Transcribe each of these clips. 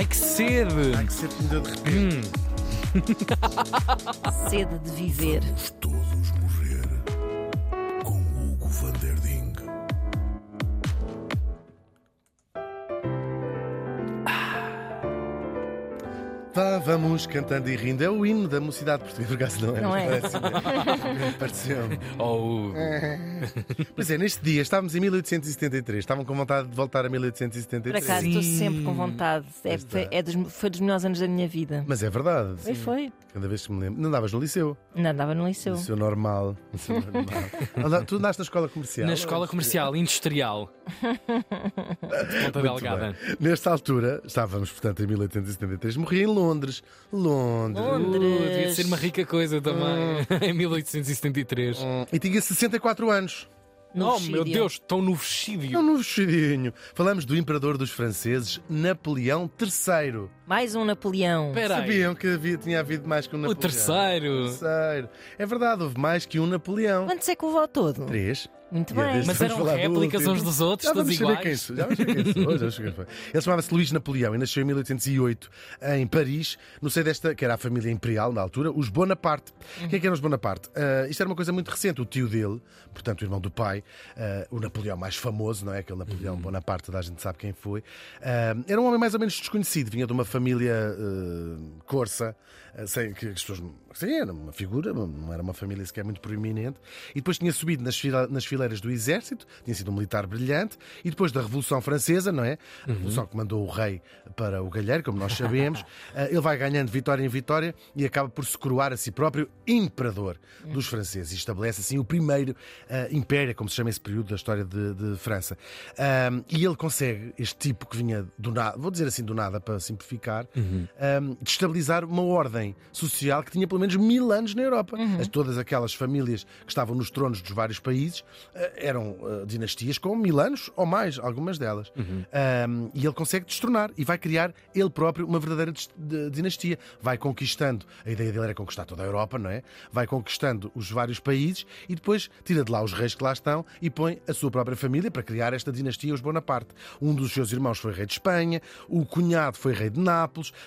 Ai que sede! Ai, que sempre me deu de repente. Sede de viver. Todos vamos cantando e rindo. É o hino da mocidade portuguesa, por acaso não é? Não é? Parece- Pareceu-me. Oh, Pois é, neste dia estávamos em 1873. Estavam com vontade de voltar a Por 1873. acaso estou sempre com vontade. É, foi, é dos, foi dos melhores anos da minha vida. Mas é verdade. Foi, sim. foi. Cada vez que me lembro. Não andavas no liceu. Não andava no liceu. Liceu normal. Liceu normal. Anda- tu andaste na escola comercial? na escola comercial industrial. De Ponta Muito Delgada. Nesta altura, estávamos, portanto, em 1873. Morri em Londres. Londres. Londres. Devia ser uma rica coisa também. em 1873. Hum, E tinha 64 anos. No oh, meu Deus, tão no um vestido. novo vestidinho. Falamos do imperador dos franceses, Napoleão III. Mais um Napoleão. Espera aí. Sabiam que havia, tinha havido mais que um O Napoleão? terceiro. Terceiro. É verdade, houve mais que um Napoleão. Quanto é que levou ao todo? Três. Muito E a bem. Mas eram do réplicas uns dos outros, Já todos iguais. quem sou, já vamos saber quem sou, já quem foi. Ele chamava-se Luís Napoleão e nasceu em 1808 em Paris, no seio desta, que era a família imperial na altura, os Bonaparte. Quem é que eram os Bonaparte? Ah, isto era uma coisa muito recente. O tio dele, portanto o irmão do pai, ah, o Napoleão mais famoso, não é? Aquele Napoleão Bonaparte, toda a gente sabe quem foi. ah, era um homem mais ou menos desconhecido, vinha de uma família ah, corsa, ah, sem, que as pessoas. Era uma figura, não era uma família sequer muito proeminente. E depois tinha subido nas, fila- nas fileiras do exército, tinha sido um militar brilhante. E depois da Revolução Francesa, não é? A Revolução que mandou o rei para o galheiro, como nós sabemos. ah, ele vai ganhando vitória em vitória e acaba por se coroar a si próprio imperador dos franceses. E estabelece assim o primeiro ah, império, como se chama esse período da história de, de França. E ele consegue, este tipo que vinha do nada, vou dizer assim do nada para simplificar, ah, destabilizar uma ordem social que tinha pelo menos mil anos na Europa. As, todas aquelas famílias que estavam nos tronos dos vários países ah, eram ah, dinastias com mil anos ou mais, algumas delas. Ah, e ele consegue destronar e vai criar ele próprio uma verdadeira dinastia. Vai conquistando, a ideia dele era conquistar toda a Europa, não é? Vai conquistando os vários países e depois tira de lá os reis que lá estão e põe a sua própria família para criar esta dinastia, os Bonaparte. Um dos seus irmãos foi rei de Espanha, o cunhado foi rei de Nápoles,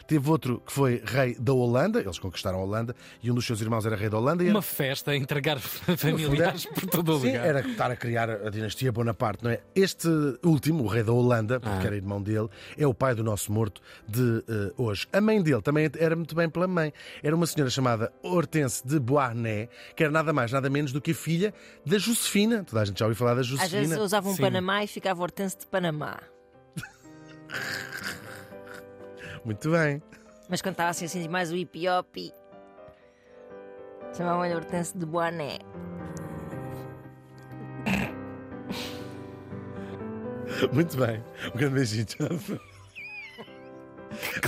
teve outro que foi rei da Holanda, eles conquistaram a Holanda, e um dos seus irmãos era rei da Holanda. E Uma festa a entregar familiares por todo o Sim, lugar. era estar a criar a dinastia Bonaparte, não é? Este último, o rei da Holanda, Ah. porque era irmão dele, é o pai do nosso morto de eh, hoje. A mãe dele também era muito bem pela mãe. Era uma senhora chamada Hortense de Beauharnais, que era nada mais, nada menos do que a filha da Josefina. Toda a gente já ouviu falar da Às vezes Josefina. usava um Sim. Panamá e ficava hortense de Panamá. Muito bem. Mas quando estava assim, assim mais o hipiopi, chamavam-lhe hortense de Boané. Muito bem. Um grande beijinho.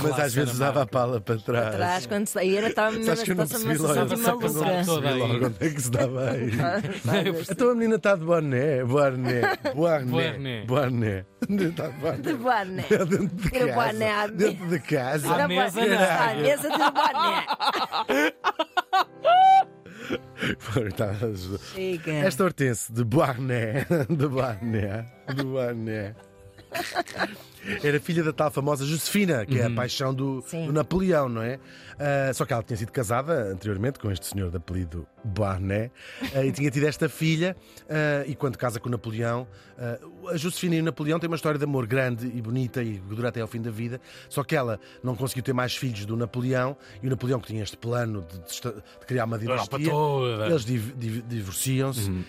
Mas às vezes era usava a pala para trás. Atrás, quando saía, era estava mesmo Sabes que eu não a percebi sensação logo. de maluca. onde é que se dava aí. Então a menina está de boné, boné, boné, Boné. Está de boné. De boné. Dentro de Era casa. boné à Dentro de casa. À Era mesa. À mesa de boné. Chega. Esta hortense de boné, de boné, de boné. Era filha da tal famosa Josefina, que é a paixão do, do Napoleão, não é? Ah, só que ela tinha sido casada anteriormente com este senhor de apelido Barnet e tinha tido esta filha. ah, e quando casa com o Napoleão, ah, a Josefina e o Napoleão têm uma história de amor grande e bonita e que dura até ao fim da vida. Só que ela não conseguiu ter mais filhos do Napoleão e o Napoleão, que tinha este plano de, de esta- de criar uma dinastia, eles div- div- divorciam-se Uhum.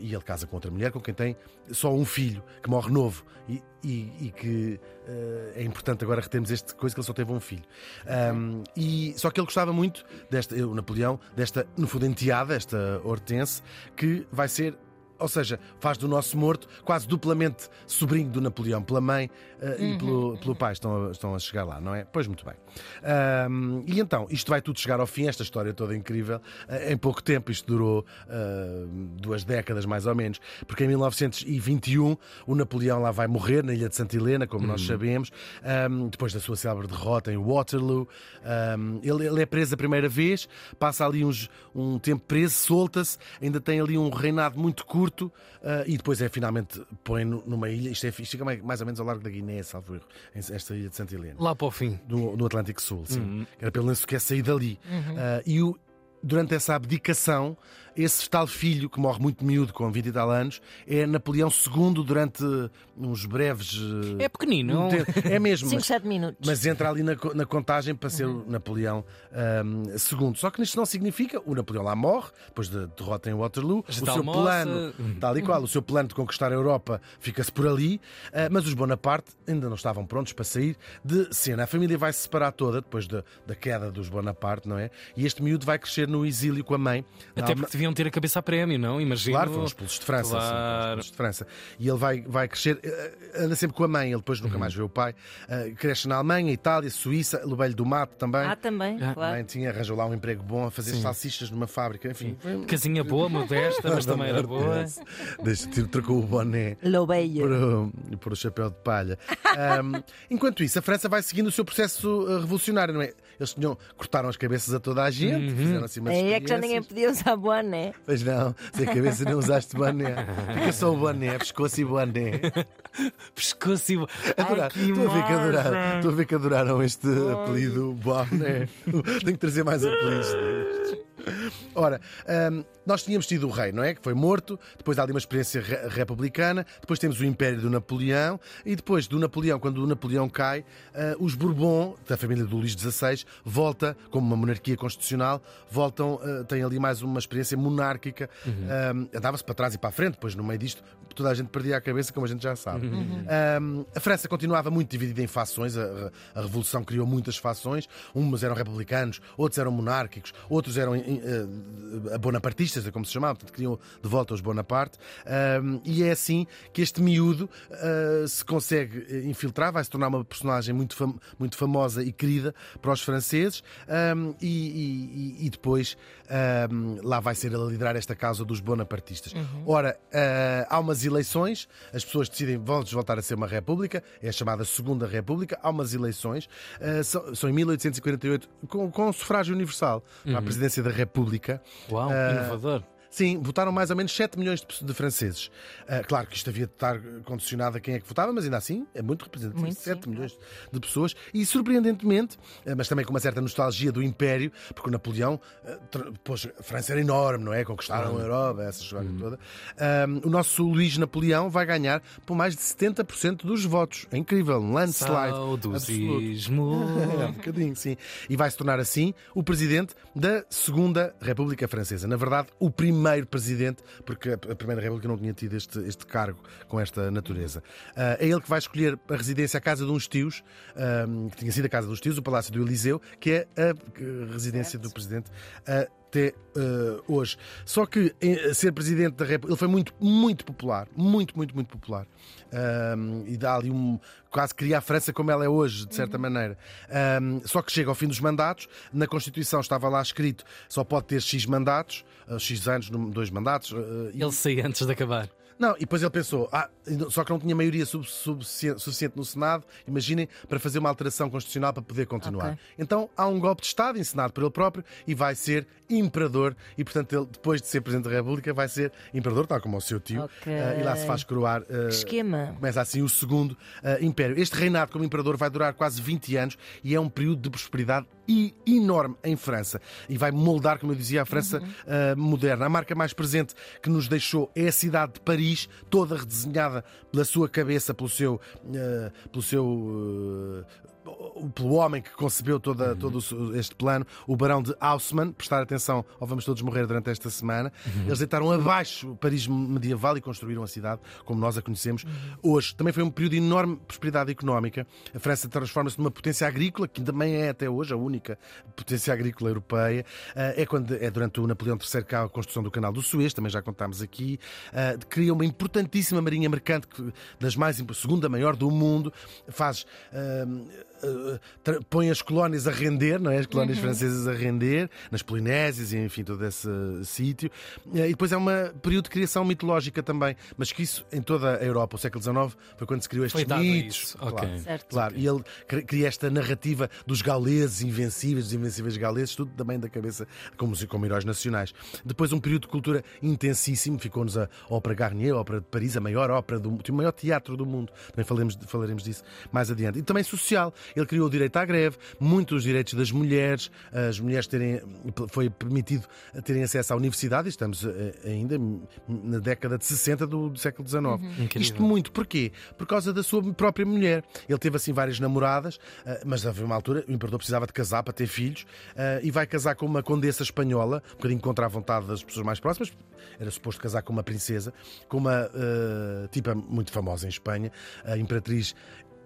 e ele casa com outra mulher com quem tem só um filho que morre novo e, e- e que ah, é importante agora retermos este coisa que ele só teve um filho. Ahm, e, só que ele gostava muito desta, o Napoleão, desta, no fundo, enteada, esta Hortense, que vai ser. Ou seja, faz do nosso morto quase duplamente sobrinho do Napoleão, pela mãe ah, e pelo, pelo pai. Estão a, estão a chegar lá, não é? Pois muito bem. Ahm, e então, isto vai tudo chegar ao fim, esta história toda incrível, ah, em pouco tempo. Isto durou ah, duas décadas mais ou menos, porque em 1921 o Napoleão lá vai morrer na ilha de Santa Helena, como nós sabemos, ahm, depois da sua célebre derrota em Waterloo. Ahm, ele, ele é preso a primeira vez, passa ali uns, um tempo preso, solta-se, ainda tem ali um reinado muito curto morto ah, e depois é finalmente põe nu- numa ilha. Isto, é, isto fica mais, mais ou menos ao largo da Guiné, salvo erro, esta ilha de Santa Helena. Lá para o fim. No, no Atlântico Sul, sim. Uhum. Era pelo menos quer sair dali. Ah, e o- durante essa abdicação, esse tal filho, que morre muito miúdo, com 20 e tal anos, é Napoleão II durante uns breves. eh, É pequenino. um tempo. É mesmo. 5, mas- 7 minutos. mas entra ali na, na contagem para ser o Napoleão II. Só que isto não significa o Napoleão lá morre, depois da derrota em Waterloo. Já o seu almoça. plano, tal e qual, o seu plano de conquistar a Europa fica-se por ali. ah, mas os Bonaparte ainda não estavam prontos para sair de cena. A família vai se separar toda depois da, da queda dos Bonaparte, não é? E este miúdo vai crescer no exílio com a mãe. Até porque deviam ter a cabeça a prémio, não? Imagino. Claro, foram expulsos de França. sim, Claro. de França. E ele vai, vai crescer, eh, anda sempre com a mãe, ele depois Uhum. nunca mais vê o pai. Eh, cresce na Alemanha, Itália, Suíça, Lobelho do Mato também. Ah, também, Ah, A claro. mãe tinha, arranjou lá um emprego bom a fazer salsichas numa fábrica, enfim. foi- Casinha boa, modesta, mas também era boa. Deixa, tiro- trocou o boné Lobeia. por, o- por o chapéu de palha. Ahm, enquanto isso, a França vai seguindo o seu processo eh, revolucionário, não é? Eles tinham, cortaram as cabeças a toda a gente, Uhum. fizeram assim umas É que já ninguém podia usar boné. Pois não, sem cabeça nem usaste boné. Fica só o boné, pescoço e boné. Pescoço e... Que Estou a ver que adoraram, estou a ver que adoraram este apelido boné. Tenho que trazer mais apelidos destes. Ora, hum, nós tínhamos tido o rei, não é? Que foi morto, depois há ali uma experiência re- republicana, depois temos o Império do Napoleão, e depois do Napoleão, quando o Napoleão cai, ah, os Bourbon, da família do Luís XVI, volta, como uma monarquia constitucional, voltam, ah, têm ali mais uma experiência monárquica, Hum, andava-se para trás e para a frente, depois no meio disto toda a gente perdia a cabeça, como a gente já sabe. Hum, a França continuava muito dividida em fações, a, a Revolução criou muitas fações, umas eram republicanos, outros eram monárquicos, outros eram eh, bonapartistas, é como se chamava, portanto queriam de volta os Bonaparte, e é assim que este miúdo eh, se consegue eh, infiltrar, vai se tornar uma personagem muito, fam- muito famosa e querida para os franceses, e, e- e- depois lá vai ser ele a liderar esta causa dos bonapartistas. Ora, eh, há umas eleições, as pessoas decidem, voltar a ser uma república, é a chamada Segunda República, há umas eleições, eh, são, são em 1848, com, com sufrágio universal, para a presidência da República. Uau, Ah, inovador. Sim, votaram mais ou menos 7 milhões de, franceses. Ah, claro que isto havia de estar condicionado a quem é que votava, mas ainda assim é muito representativo. Muito, 7 sim, milhões de pessoas. E surpreendentemente, ah, mas também com uma certa nostalgia do Império, porque o Napoleão, ah, tra- pois, a França era enorme, não é? Conquistaram a Europa, essa história toda. Ah, o nosso Luís Napoleão vai ganhar por mais de 70% dos votos. É incrível, um landslide. Saudosismo. É, um bocadinho, sim. E vai se tornar assim o presidente da Segunda República Francesa. Na verdade, o primeiro presidente, porque a Primeira República não tinha tido este, este cargo com esta natureza. Ah, é ele que vai escolher a residência, a casa de uns tios, ah, que tinha sido a casa dos tios, o Palácio do Eliseu, que é a residência do presidente. Até eh, hoje. Só que eh, ser presidente da República, ele foi muito, muito popular, muito, muito, muito popular. Um, e dá ali um. quase cria a França como ela é hoje, de certa maneira. Um, só que chega ao fim dos mandatos, na Constituição estava lá escrito só pode ter X mandatos, uh, X anos, dois mandatos. uh, e- Ele saía antes de acabar. Não, e depois ele pensou, ah, só que não tinha maioria sub- sufici- suficiente no Senado, imaginem, para fazer uma alteração constitucional para poder continuar. Ok. Então há um golpe de Estado ensinado por ele próprio e vai ser imperador. E portanto, ele, depois de ser Presidente da República, vai ser imperador, tal como o seu tio. Ok. Ah, e lá se faz coroar. ah, Esquema. Começa assim o segundo ah, império. Este reinado como imperador vai durar quase 20 anos e é um período de prosperidade e enorme em França. E vai moldar, como eu dizia, a França ah, moderna. A marca mais presente que nos deixou é a cidade de Paris, toda redesenhada pela sua cabeça, pelo seu. ah, pelo seu. ah, pelo homem que concebeu toda, todo o- este plano, o Barão de Haussmann, prestar atenção ou vamos todos morrer durante esta semana. Eles deitaram abaixo o Paris medieval e construíram a cidade como nós a conhecemos hoje. Também foi um período de enorme prosperidade económica. A França transforma-se numa potência agrícola, que também é até hoje a única potência agrícola europeia. Ah, É, quando, é durante o Napoleão III que há a construção do Canal do Suez, também já contámos aqui. Ah, Cria uma importantíssima marinha mercante, das mais segunda maior do mundo. Faz. Uh, tra- põe as colónias a render, não é? As colónias Uhum. francesas a render, nas Polinésias e enfim, todo esse uh, sítio. Uh, E depois é um período de criação mitológica também, mas que isso em toda a Europa, o século XIX, foi quando se criou estes Foi mitos. isso. Claro. Ok. Certo. Claro, e ele cri- cria esta narrativa dos gauleses invencíveis, dos invencíveis gauleses, tudo também da cabeça como, como heróis nacionais. Depois, um período de cultura intensíssimo, ficou-nos a Ópera Garnier, a Ópera de Paris, a maior ópera do mundo, o maior teatro do mundo. Também falaremos, falaremos disso mais adiante. E também social. Ele criou o direito à greve, muitos direitos das mulheres, as mulheres terem, foi permitido terem acesso à universidade, estamos eh, ainda na década de 60 do, do século XIX. Incrível. Isto muito porquê? Por causa da sua própria mulher. Ele teve assim várias namoradas, ah, mas havia uma altura, o imperador precisava de casar para ter filhos ah, e vai casar com uma condessa espanhola, um bocadinho contra a vontade das pessoas mais próximas. Era suposto casar com uma princesa, com uma ah, tipa muito famosa em Espanha, a imperatriz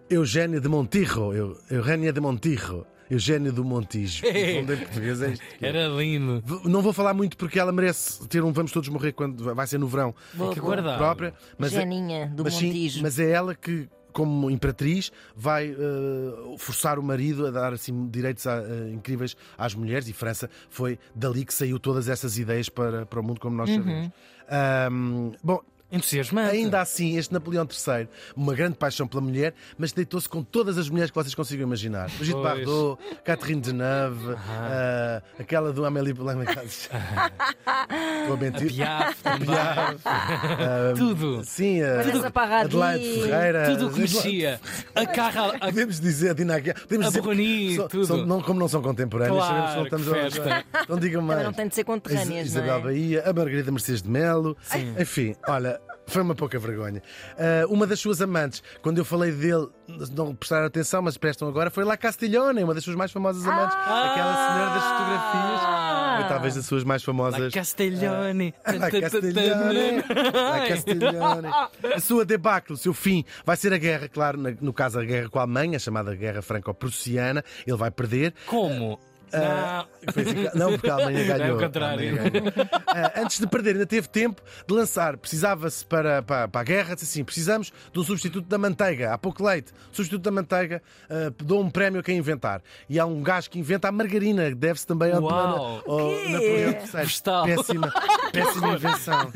Eugénia de Montijo. Eu- Eugénia de Montijo. Eugénia do Montijo. Nome em português é isto. é. Era lindo. Não vou falar muito porque ela merece ter um Vamos Todos Morrer quando vai ser no verão Boa, que boa. guardar. própria. Mas é- Geninha do mas, sim, Montijo. mas é ela que, como imperatriz, vai eh, forçar o marido a dar assim, direitos a- eh, incríveis às mulheres, e França foi dali que saiu todas essas ideias para, para o mundo como nós Uhum. sabemos. Ahm, bom, Entusiasmante. Ainda assim, este Napoleão III, uma grande paixão pela mulher, mas deitou-se com todas as mulheres que vocês consigam imaginar. Brigitte Pois. Bardot, Catherine Deneuve, ah, aquela do Amélie. Estou a mentir. Piaf também. Piaf. Ah, Tudo. Sim, a Vanessa Paradis. Adelaide Ferreira. Tudo o que mexia. A carra. A... Podemos dizer, Dina Aguiar, podemos A dizer Borroni, são- tudo. são- não, como não são contemporâneos, Claro, sabemos que não estamos que a-. Então digam mais. Não tem de ser conterrâneas, Is- não Isabel é? Bahia, a Margarida Mercedes de Melo. Enfim, olha, foi uma pouca vergonha. Ah, uma das suas amantes, quando eu falei dele, não prestaram atenção, mas prestam agora, foi La Castiglione, uma das suas mais famosas amantes. Aquela senhora das fotografias. Foi talvez das suas mais La famosas. Castiglione. La Castiglione. La Castiglione. A sua debacle, o seu fim, vai ser a guerra, claro, no caso a guerra com a Alemanha, a chamada Guerra Franco-Prussiana. Ele vai perder. Como? Não. Foi assim que- Não, porque a Alemanha ganhou. É o contrário. Ganhou. Ah, antes de perder, ainda teve tempo de lançar. Precisava-se para, para, para a guerra, disse assim: precisamos de um substituto da manteiga. Há pouco leite. Substituto da manteiga, ah, dou um prémio a quem inventar. E há um gajo que inventa a margarina, deve-se também ao? Napoleão III. Péssima, péssima invenção.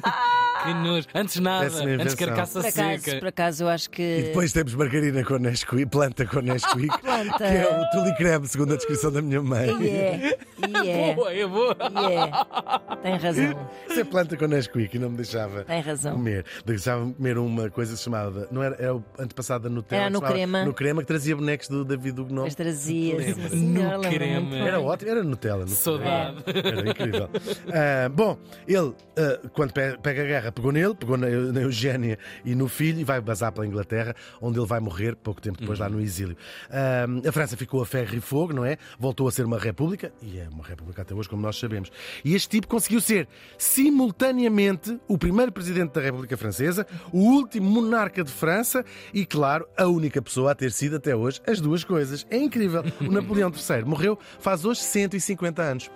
Que nojo. Antes nada. Péssima Antes invenção. carcaça Por acaso, seca. por acaso, eu acho E que. depois temos margarina com Nesquik, planta com Nesquik, Planta. que é o tulicreme, segundo a descrição da minha mãe. E é, e é, Boa, é boa. e é. Tem razão, é planta com Nesquik e não me deixava tem razão. comer. Deixava-me comer uma coisa chamava. Não era, era o antepassado da Nutella. Era que no se chamava crema. No crema que trazia bonecos do David Huguenot. Mas trazia, sim, Lembra? senhora, No creme. muito bem. Era ótimo, era Nutella. no Saudade. creme. Era incrível. Ah, bom, ele, ah, quando pe- pega a guerra, pegou nele, pegou na, na Eugénia e no filho e vai basar pela Inglaterra, onde ele vai morrer pouco tempo depois lá no exílio. Ah, a França ficou a ferro e fogo, não é? Voltou a ser uma república e é uma república até hoje, como nós sabemos. E este tipo conseguiu ser simultaneamente o primeiro presidente da República Francesa, o último monarca de França e, claro, a única pessoa a ter sido até hoje as duas coisas. É incrível. O Napoleão III morreu faz hoje 150 anos.